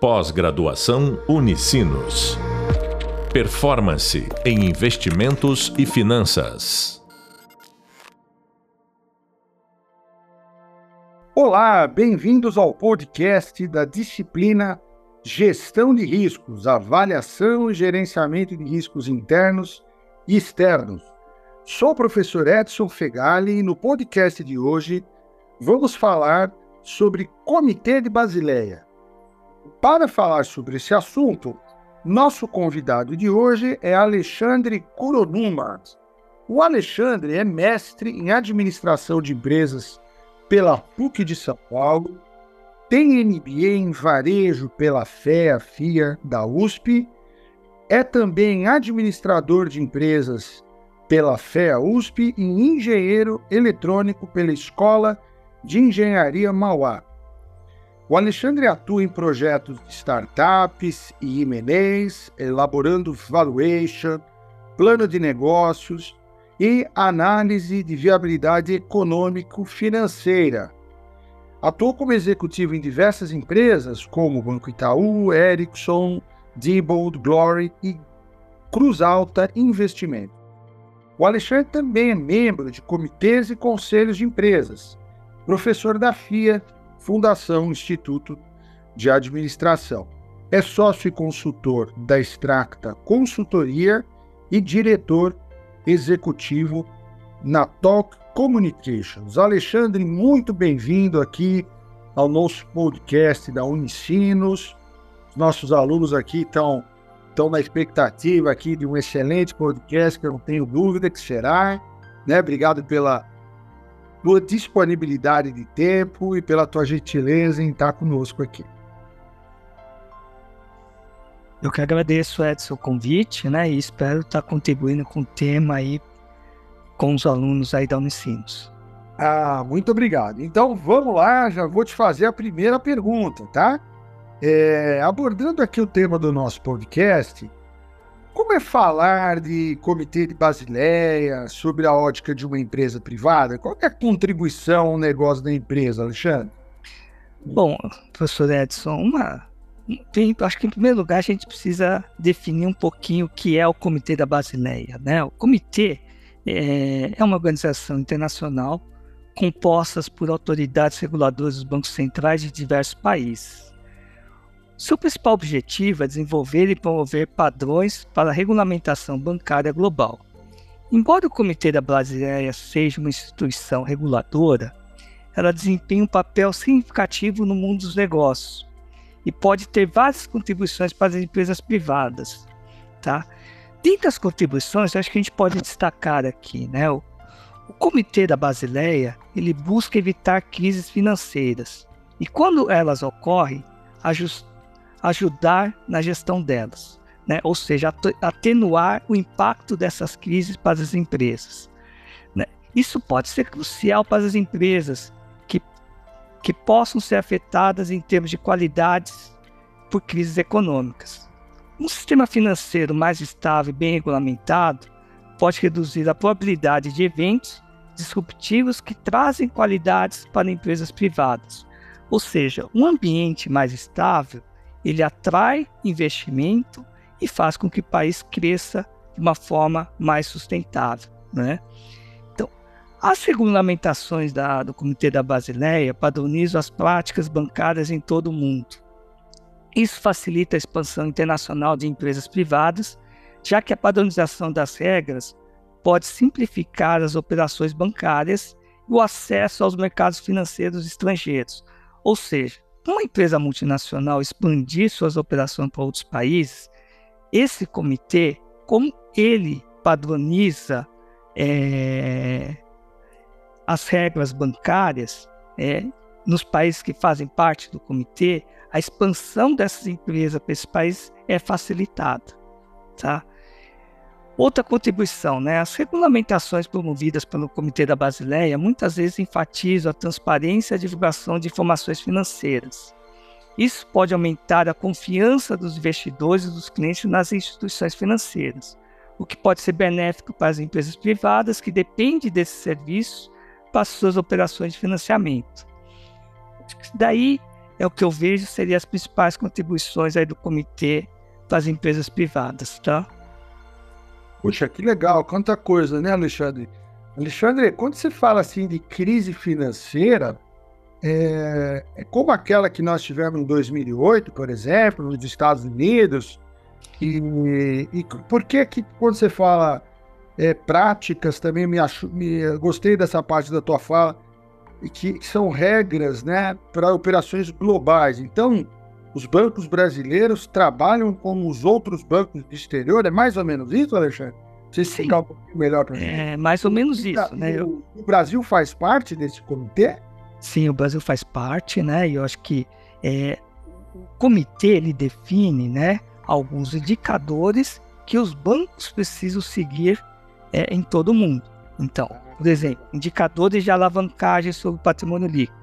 Pós-graduação Unicinos. Performance em investimentos e finanças. Olá, bem-vindos ao podcast da disciplina Gestão de Riscos, Avaliação e Gerenciamento de Riscos Internos e Externos. Sou o professor Edson Fegali e no podcast de hoje vamos falar sobre Comitê de Basileia para falar sobre esse assunto, nosso convidado de hoje é Alexandre Kuronuma. O Alexandre é mestre em administração de empresas pela PUC de São Paulo, tem MBA em varejo pela FEA FIA da USP, é também administrador de empresas pela FEA USP e engenheiro eletrônico pela Escola de Engenharia Mauá. O Alexandre atua em projetos de startups e M&As, elaborando valuation, plano de negócios e análise de viabilidade econômico-financeira. Atuou como executivo em diversas empresas, como Banco Itaú, Ericsson, Diebold, Glory e Cruz Alta Investimento. O Alexandre também é membro de comitês e conselhos de empresas, professor da FIA Fundação Instituto de Administração. É sócio e consultor da Extracta Consultoria e diretor executivo na Talk Communications. Alexandre, muito bem-vindo aqui ao nosso podcast da Unicinos. Os nossos alunos aqui estão estão na expectativa aqui de um excelente podcast que eu não tenho dúvida que será. Né? Obrigado pela tua disponibilidade de tempo e pela tua gentileza em estar conosco aqui. Eu que agradeço, Edson, o convite, né? E espero estar contribuindo com o tema aí com os alunos aí da Unicinos. Ah, muito obrigado. Então vamos lá, já vou te fazer a primeira pergunta, tá? É, abordando aqui o tema do nosso podcast, como é falar de comitê de Basileia, sobre a ótica de uma empresa privada? Qual é a contribuição ao negócio da empresa, Alexandre? Bom, professor Edson, uma, tem, acho que em primeiro lugar a gente precisa definir um pouquinho o que é o Comitê da Basileia. Né? O comitê é, é uma organização internacional composta por autoridades reguladoras dos bancos centrais de diversos países. Seu principal objetivo é desenvolver e promover padrões para a regulamentação bancária global. Embora o Comitê da Basileia seja uma instituição reguladora, ela desempenha um papel significativo no mundo dos negócios e pode ter várias contribuições para as empresas privadas. Tá? Dentre as contribuições, acho que a gente pode destacar aqui, né? O, o Comitê da Basileia ele busca evitar crises financeiras e, quando elas ocorrem, ajustar ajudar na gestão delas, né? ou seja, atenuar o impacto dessas crises para as empresas. Né? Isso pode ser crucial para as empresas que, que possam ser afetadas em termos de qualidades por crises econômicas. Um sistema financeiro mais estável e bem regulamentado pode reduzir a probabilidade de eventos disruptivos que trazem qualidades para empresas privadas. Ou seja, um ambiente mais estável ele atrai investimento e faz com que o país cresça de uma forma mais sustentável. Né? Então, as regulamentações da, do Comitê da Basileia padronizam as práticas bancárias em todo o mundo. Isso facilita a expansão internacional de empresas privadas, já que a padronização das regras pode simplificar as operações bancárias e o acesso aos mercados financeiros estrangeiros, ou seja, uma empresa multinacional expandir suas operações para outros países, esse comitê, como ele padroniza é, as regras bancárias é, nos países que fazem parte do comitê, a expansão dessas empresas para esses países é facilitada. Tá? Outra contribuição, né? as regulamentações promovidas pelo Comitê da Basileia muitas vezes enfatizam a transparência e a divulgação de informações financeiras. Isso pode aumentar a confiança dos investidores e dos clientes nas instituições financeiras, o que pode ser benéfico para as empresas privadas que dependem desse serviço para suas operações de financiamento. Daí é o que eu vejo seria as principais contribuições aí do comitê para as empresas privadas, tá? Puxa, que legal, quanta coisa, né, Alexandre? Alexandre, quando você fala assim de crise financeira, é, é como aquela que nós tivemos em 2008, por exemplo, nos Estados Unidos, e, e por que que quando você fala é, práticas também me, acho, me gostei dessa parte da tua fala que, que são regras, né, para operações globais. Então, os bancos brasileiros trabalham como os outros bancos do exterior. É mais ou menos isso, Alexandre? Você explicar um pouquinho melhor para gente. É mais ou menos isso, né? O, o Brasil faz parte desse comitê? Sim, o Brasil faz parte, né? E eu acho que é, o comitê ele define, né, alguns indicadores que os bancos precisam seguir é, em todo o mundo. Então, por exemplo, indicadores de alavancagem sobre o patrimônio líquido.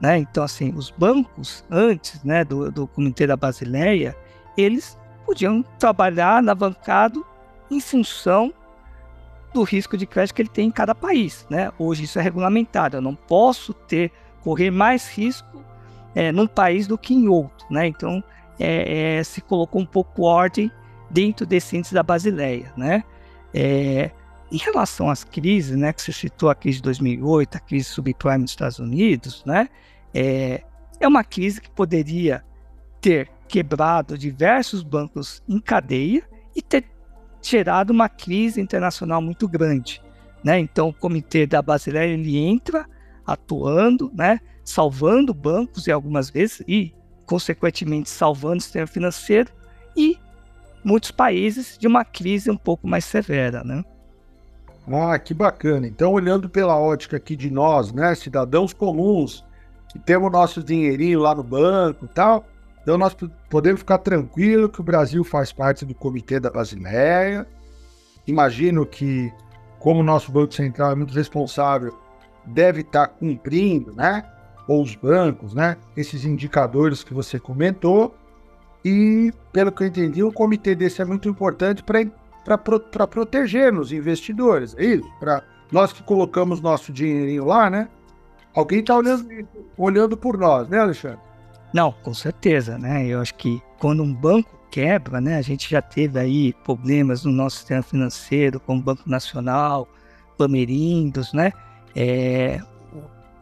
Né? Então, assim, os bancos, antes né, do, do Comitê da Basileia, eles podiam trabalhar alavancado em função do risco de crédito que ele tem em cada país. Né? Hoje isso é regulamentado. Eu não posso ter correr mais risco é, num país do que em outro. Né? Então, é, é, se colocou um pouco ordem dentro desse índice da Basileia. Né? É, em relação às crises, né, que você citou a crise de 2008, a crise subprime nos Estados Unidos, né, é, é uma crise que poderia ter quebrado diversos bancos em cadeia e ter gerado uma crise internacional muito grande. Né? Então, o comitê da Basileia ele entra atuando, né, salvando bancos e algumas vezes e, consequentemente, salvando o sistema financeiro e muitos países de uma crise um pouco mais severa. Né? Ah, que bacana. Então, olhando pela ótica aqui de nós, né, cidadãos comuns, que temos nosso dinheirinho lá no banco e tal, então nós podemos ficar tranquilo que o Brasil faz parte do Comitê da Basileia. Imagino que, como o nosso Banco Central é muito responsável, deve estar cumprindo, né, ou os bancos, né, esses indicadores que você comentou. E, pelo que eu entendi, um comitê desse é muito importante para para proteger os investidores, é isso? Para nós que colocamos nosso dinheirinho lá, né? Alguém está olhando, olhando por nós, né, Alexandre? Não, com certeza, né? Eu acho que quando um banco quebra, né? A gente já teve aí problemas no nosso sistema financeiro, como o Banco Nacional, Pamerindos, né? É,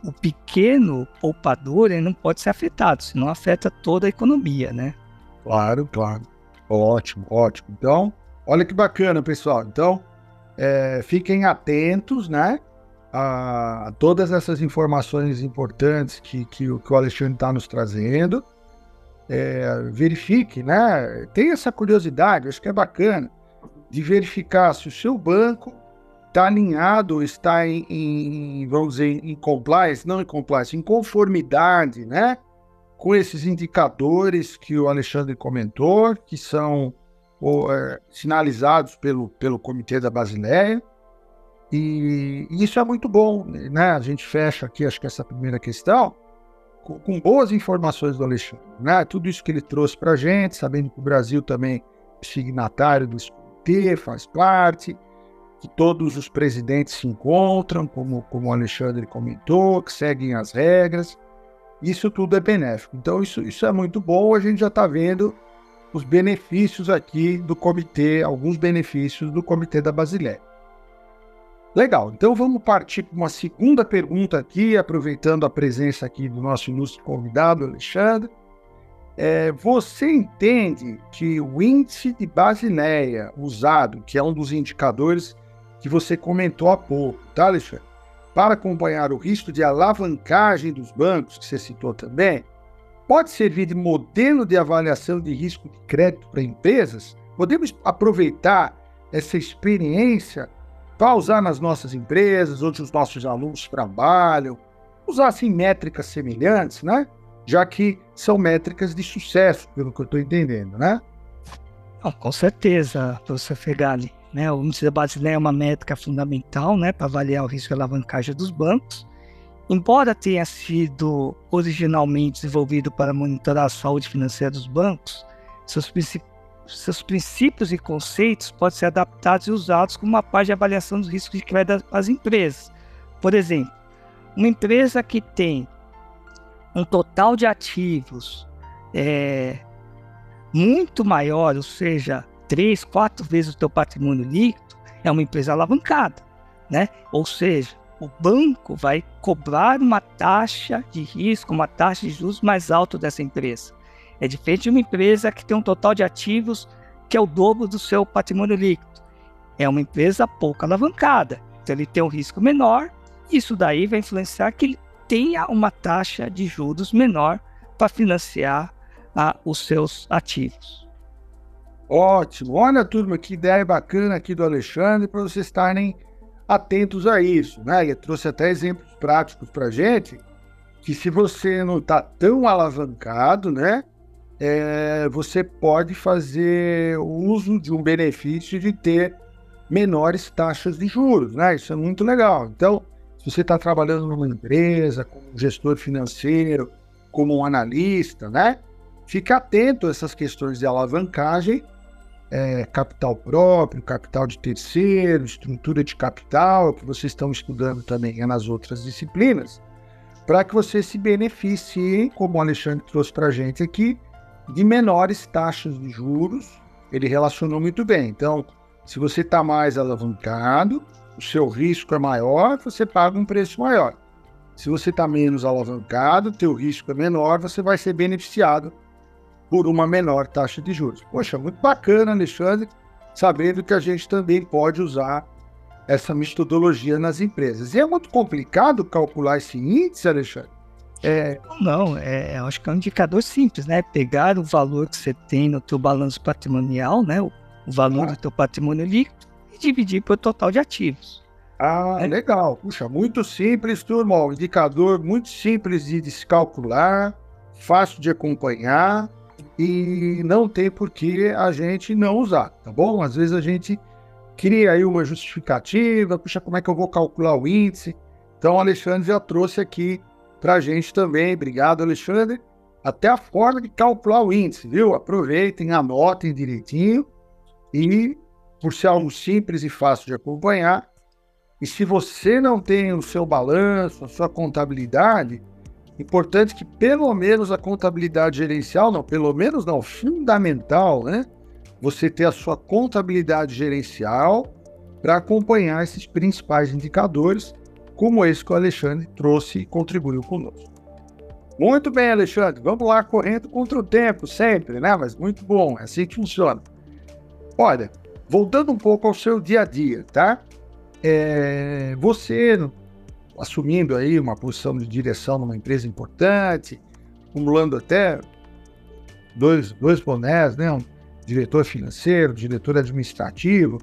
o, o pequeno poupador ele não pode ser afetado, senão afeta toda a economia, né? Claro, claro. Ótimo, ótimo. Então, Olha que bacana, pessoal. Então, é, fiquem atentos, né? A, todas essas informações importantes que, que, que o Alexandre está nos trazendo. É, verifique, né? Tem essa curiosidade, acho que é bacana, de verificar se o seu banco está alinhado, está em, em, vamos dizer, em compliance, não em compliance, em conformidade, né? Com esses indicadores que o Alexandre comentou, que são ou, é, sinalizados pelo, pelo Comitê da Basileia. E, e, isso é muito bom, né? A gente fecha aqui, acho que essa primeira questão, com, com boas informações do Alexandre, né? Tudo isso que ele trouxe para a gente, sabendo que o Brasil também é signatário do comitê, faz parte, que todos os presidentes se encontram, como, como o Alexandre comentou, que seguem as regras. Isso tudo é benéfico. Então, isso, isso é muito bom. A gente já está vendo os benefícios aqui do comitê, alguns benefícios do comitê da Basileia. Legal, então vamos partir para uma segunda pergunta aqui, aproveitando a presença aqui do nosso ilustre convidado, Alexandre. É, você entende que o índice de Basileia usado, que é um dos indicadores que você comentou há pouco, tá, Alexandre? Para acompanhar o risco de alavancagem dos bancos, que você citou também, pode servir de modelo de avaliação de risco de crédito para empresas? Podemos aproveitar essa experiência para usar nas nossas empresas, onde os nossos alunos trabalham, usar assim métricas semelhantes, né? Já que são métricas de sucesso, pelo que eu estou entendendo, né? Oh, com certeza, professor Fegali. Né? O índice da Basileia é uma métrica fundamental né, para avaliar o risco de alavancagem dos bancos. Embora tenha sido originalmente desenvolvido para monitorar a saúde financeira dos bancos, seus, seus princípios e conceitos podem ser adaptados e usados como uma parte de avaliação dos riscos de crédito das empresas. Por exemplo, uma empresa que tem um total de ativos é, muito maior, ou seja, três, quatro vezes o teu patrimônio líquido, é uma empresa alavancada, né? Ou seja, o banco vai cobrar uma taxa de risco, uma taxa de juros mais alta dessa empresa. É diferente de uma empresa que tem um total de ativos que é o dobro do seu patrimônio líquido. É uma empresa pouco alavancada, então ele tem um risco menor. Isso daí vai influenciar que ele tenha uma taxa de juros menor para financiar ah, os seus ativos. Ótimo. Olha, turma, que ideia bacana aqui do Alexandre para vocês estarem atentos a isso. Né? Ele trouxe até exemplos práticos para gente que se você não está tão alavancado, né, é, você pode fazer uso de um benefício de ter menores taxas de juros, né? Isso é muito legal. Então, se você está trabalhando numa empresa, como gestor financeiro, como um analista, né? Fique atento a essas questões de alavancagem, é, capital próprio, capital de terceiro, estrutura de capital, que vocês estão estudando também nas outras disciplinas, para que você se beneficie, como o Alexandre trouxe para a gente aqui, de menores taxas de juros. Ele relacionou muito bem. Então, se você está mais alavancado, o seu risco é maior, você paga um preço maior. Se você está menos alavancado, teu risco é menor, você vai ser beneficiado por uma menor taxa de juros. Poxa, muito bacana, Alexandre, sabendo que a gente também pode usar essa metodologia nas empresas. E é muito complicado calcular esse índice, Alexandre? É... Não, é, acho que é um indicador simples, né? Pegar o valor que você tem no teu balanço patrimonial, né? O, o valor ah. do teu patrimônio líquido e dividir pelo total de ativos. Ah, é. legal. Puxa, muito simples, turma. Um indicador muito simples de se calcular, fácil de acompanhar e não tem por que a gente não usar, tá bom? Às vezes a gente cria aí uma justificativa, puxa, como é que eu vou calcular o índice? Então, o Alexandre já trouxe aqui para a gente também. Obrigado, Alexandre. Até a forma de calcular o índice, viu? Aproveitem, anotem direitinho e, por ser algo simples e fácil de acompanhar, e se você não tem o seu balanço, a sua contabilidade, importante que pelo menos a contabilidade gerencial, não, pelo menos não, fundamental, né? Você ter a sua contabilidade gerencial para acompanhar esses principais indicadores como esse que o Alexandre trouxe e contribuiu conosco. Muito bem, Alexandre, vamos lá correndo contra o tempo, sempre, né? Mas muito bom, é assim que funciona. Olha, voltando um pouco ao seu dia a dia, tá? É, você assumindo aí uma posição de direção numa empresa importante, acumulando até dois, dois bonés, né? Um diretor financeiro, diretor administrativo,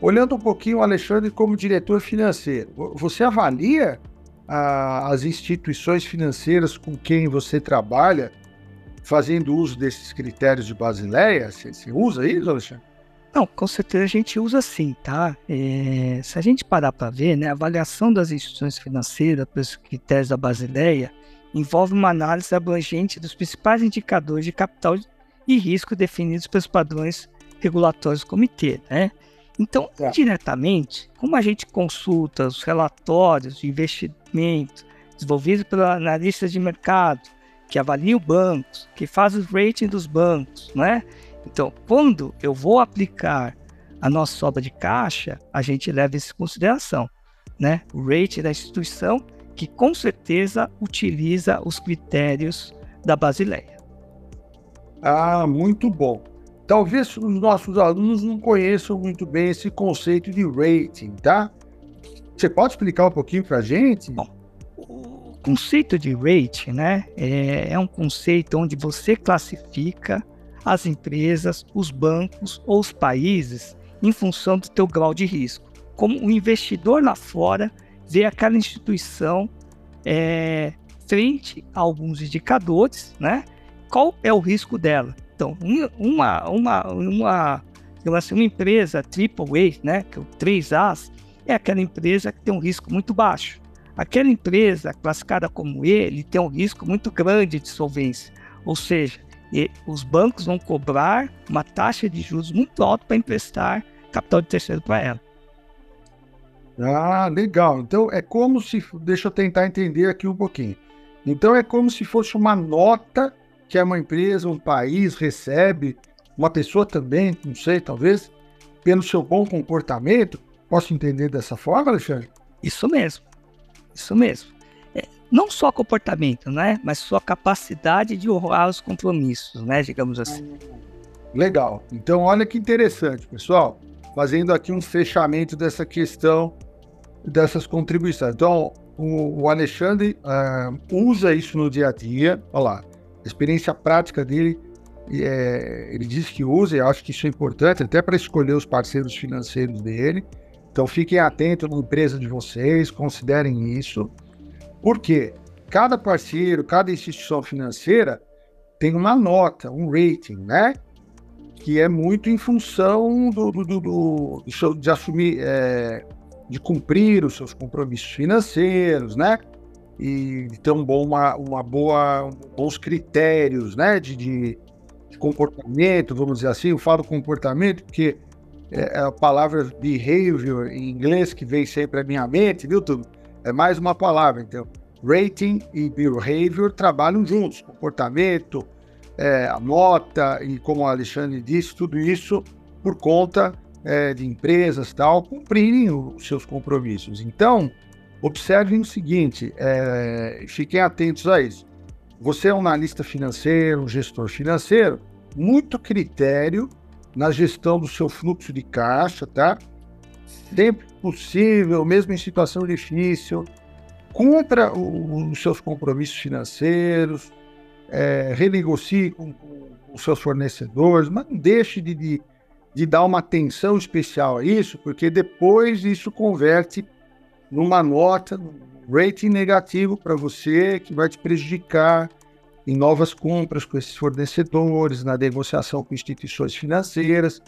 Olhando um pouquinho o Alexandre como diretor financeiro, você avalia a, as instituições financeiras com quem você trabalha fazendo uso desses critérios de Basileia? Você, você usa isso, Alexandre? Não, com certeza a gente usa sim, tá? É, se a gente parar para ver, né, a avaliação das instituições financeiras pelos critérios da Basileia envolve uma análise abrangente dos principais indicadores de capital e risco definidos pelos padrões regulatórios do comitê, né? Então, é. diretamente, como a gente consulta os relatórios de investimento desenvolvidos pela analista de mercado, que avalia os bancos, que faz o rating dos bancos, né? Então, quando eu vou aplicar a nossa sobra de caixa, a gente leva isso em consideração, né? O rating da instituição, que com certeza utiliza os critérios da Basileia. Ah, muito bom. Talvez os nossos alunos não conheçam muito bem esse conceito de rating, tá? Você pode explicar um pouquinho para a gente? Bom, o conceito de rating, né, é, é um conceito onde você classifica as empresas, os bancos ou os países em função do teu grau de risco. Como o investidor lá fora vê aquela instituição é, frente a alguns indicadores, né? Qual é o risco dela? Então, uma, uma, uma, assim, uma empresa AAA, né, que é o 3As, é aquela empresa que tem um risco muito baixo. Aquela empresa classificada como ele tem um risco muito grande de solvência, ou seja, os bancos vão cobrar uma taxa de juros muito alta para emprestar capital de terceiro para ela. Ah, legal. Então é como se. Deixa eu tentar entender aqui um pouquinho. Então é como se fosse uma nota que uma empresa, um país recebe, uma pessoa também, não sei, talvez, pelo seu bom comportamento. Posso entender dessa forma, Alexandre? Isso mesmo. Isso mesmo. Não só comportamento, né? Mas sua capacidade de honrar os compromissos, né? Digamos assim. Legal. Então, olha que interessante, pessoal. Fazendo aqui um fechamento dessa questão dessas contribuições. Então, o, o Alexandre uh, usa isso no dia a dia. Olha lá, a experiência prática dele, é, ele diz que usa, e acho que isso é importante, até para escolher os parceiros financeiros dele. Então, fiquem atentos na empresa de vocês, considerem isso. Porque cada parceiro, cada instituição financeira tem uma nota, um rating, né? Que é muito em função do, do, do, do de assumir. É, de cumprir os seus compromissos financeiros, né? E ter um bom, uma, uma boa, bons critérios, né? De, de, de, comportamento, vamos dizer assim. Eu falo comportamento porque é, é a palavra behavior em inglês que vem sempre à minha mente, viu, tudo? É mais uma palavra, então. Rating e behavior trabalham juntos. Comportamento, é, a nota e, como o Alexandre disse, tudo isso por conta é, de empresas tal cumprirem os seus compromissos. Então, observem o seguinte, é, fiquem atentos a isso. Você é um analista financeiro, um gestor financeiro, muito critério na gestão do seu fluxo de caixa, tá? Sempre possível, mesmo em situação difícil, cumpra os seus compromissos financeiros, é, renegocie com, os seus fornecedores, mas não deixe de, de de dar uma atenção especial a isso, porque depois isso converte numa nota, num rating negativo para você, que vai te prejudicar em novas compras com esses fornecedores, na negociação com instituições financeiras.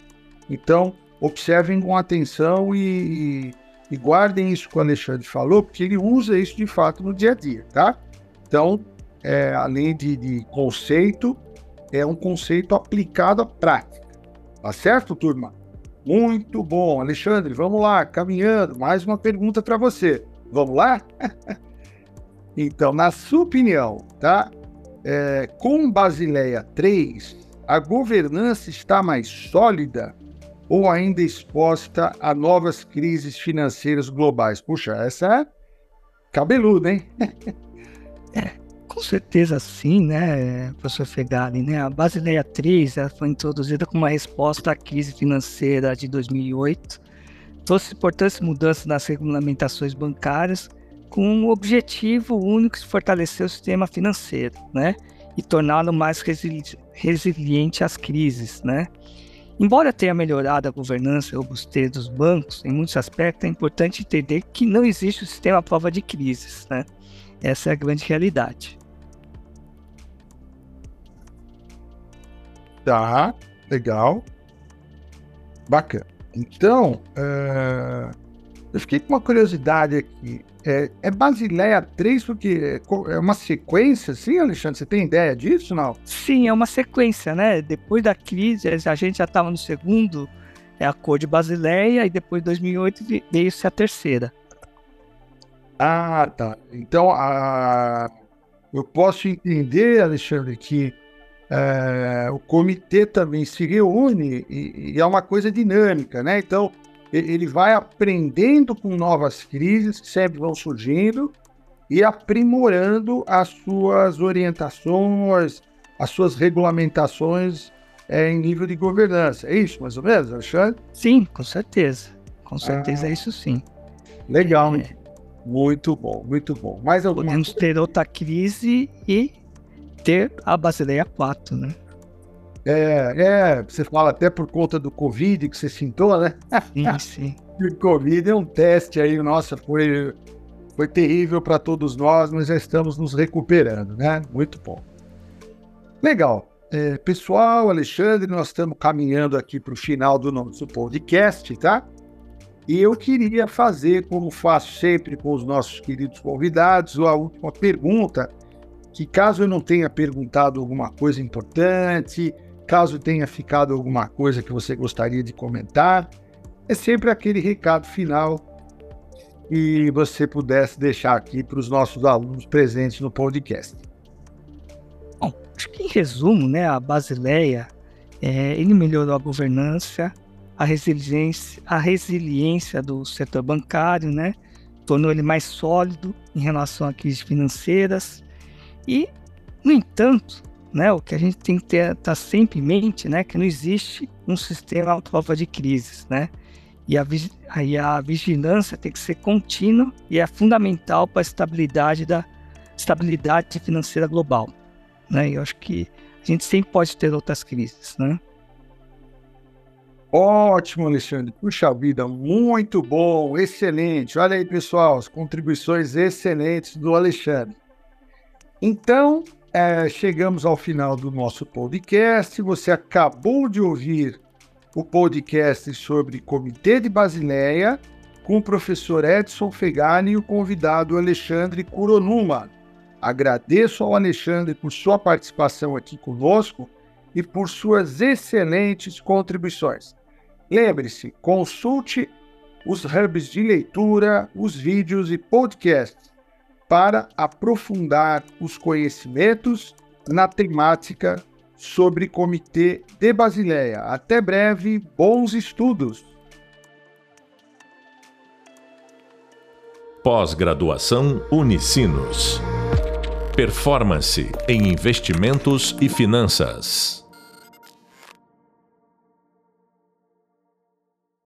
Então, observem com atenção e, e guardem isso que o Alexandre falou, porque ele usa isso de fato no dia a dia, tá? Então, é, além de, de conceito, é um conceito aplicado à prática. Tá certo, turma? Muito bom. Alexandre, vamos lá, caminhando. Mais uma pergunta para você. Vamos lá? então, na sua opinião, tá? É, com Basileia 3, a governança está mais sólida ou ainda exposta a novas crises financeiras globais? Puxa, essa é cabeluda, hein? é, com certeza sim, né, professor Fegali, né? A Basileia 3 ela foi introduzida como uma resposta à crise financeira de 2008, trouxe importantes mudanças nas regulamentações bancárias com um objetivo único de fortalecer o sistema financeiro, né? E torná-lo mais resili resiliente às crises, né? Embora tenha melhorado a governança e robustez dos bancos, em muitos aspectos é importante entender que não existe o sistema à prova de crises, né? Essa é a grande realidade. Tá, legal. Bacana. Então, uh, eu fiquei com uma curiosidade aqui. É, é Basileia 3 porque é uma sequência, sim, Alexandre? Você tem ideia disso, não? Sim, é uma sequência, né? Depois da crise, a gente já estava no segundo, é a cor de Basileia, e depois de 2008 veio-se a terceira. Ah, tá. Então, a... eu posso entender, Alexandre, que é, o comitê também se reúne e, e, é uma coisa dinâmica, né? Então, ele vai aprendendo com novas crises que sempre vão surgindo e aprimorando as suas orientações, as suas regulamentações é, em nível de governança. É isso, mais ou menos, Alexandre? Sim, com certeza. Com certeza ah, é isso sim. Legal, é. Muito bom, muito bom. Mais alguma Podemos ter outra crise e ter a Basileia 4, né? É, é, você fala até por conta do Covid que você sentou, né? Sim, sim. o Covid é um teste aí, nossa, foi, foi terrível para todos nós, mas já estamos nos recuperando, né? Muito bom. Legal. É, pessoal, Alexandre, nós estamos caminhando aqui para o final do nosso podcast, tá? E eu queria fazer, como faço sempre com os nossos queridos convidados, a última pergunta que caso eu não tenha perguntado alguma coisa importante, caso tenha ficado alguma coisa que você gostaria de comentar, é sempre aquele recado final que você pudesse deixar aqui para os nossos alunos presentes no podcast. Bom, acho que em resumo, né, a Basileia, é, ele melhorou a governança, a resiliência, a resiliência do setor bancário, né, tornou ele mais sólido em relação a crises financeiras e, no entanto, né, o que a gente tem que estar tá sempre em mente, né, que não existe um sistema à prova de crises, né, e a, aí a vigilância tem que ser contínua e é fundamental para a estabilidade da estabilidade financeira global, né, e eu acho que a gente sempre pode ter outras crises, né. Ótimo, Alexandre. Puxa vida, muito bom, excelente. Olha aí, pessoal, as contribuições excelentes do Alexandre. Então, é, chegamos ao final do nosso podcast. Você acabou de ouvir o podcast sobre Comitê de Basileia com o professor Edson Fegani e o convidado Alexandre Kuronuma. Agradeço ao Alexandre por sua participação aqui conosco e por suas excelentes contribuições. Lembre-se, consulte os hubs de leitura, os vídeos e podcasts para aprofundar os conhecimentos na temática sobre Comitê de Basileia. Até breve, bons estudos! Pós-graduação Unicinos. Performance em investimentos e finanças.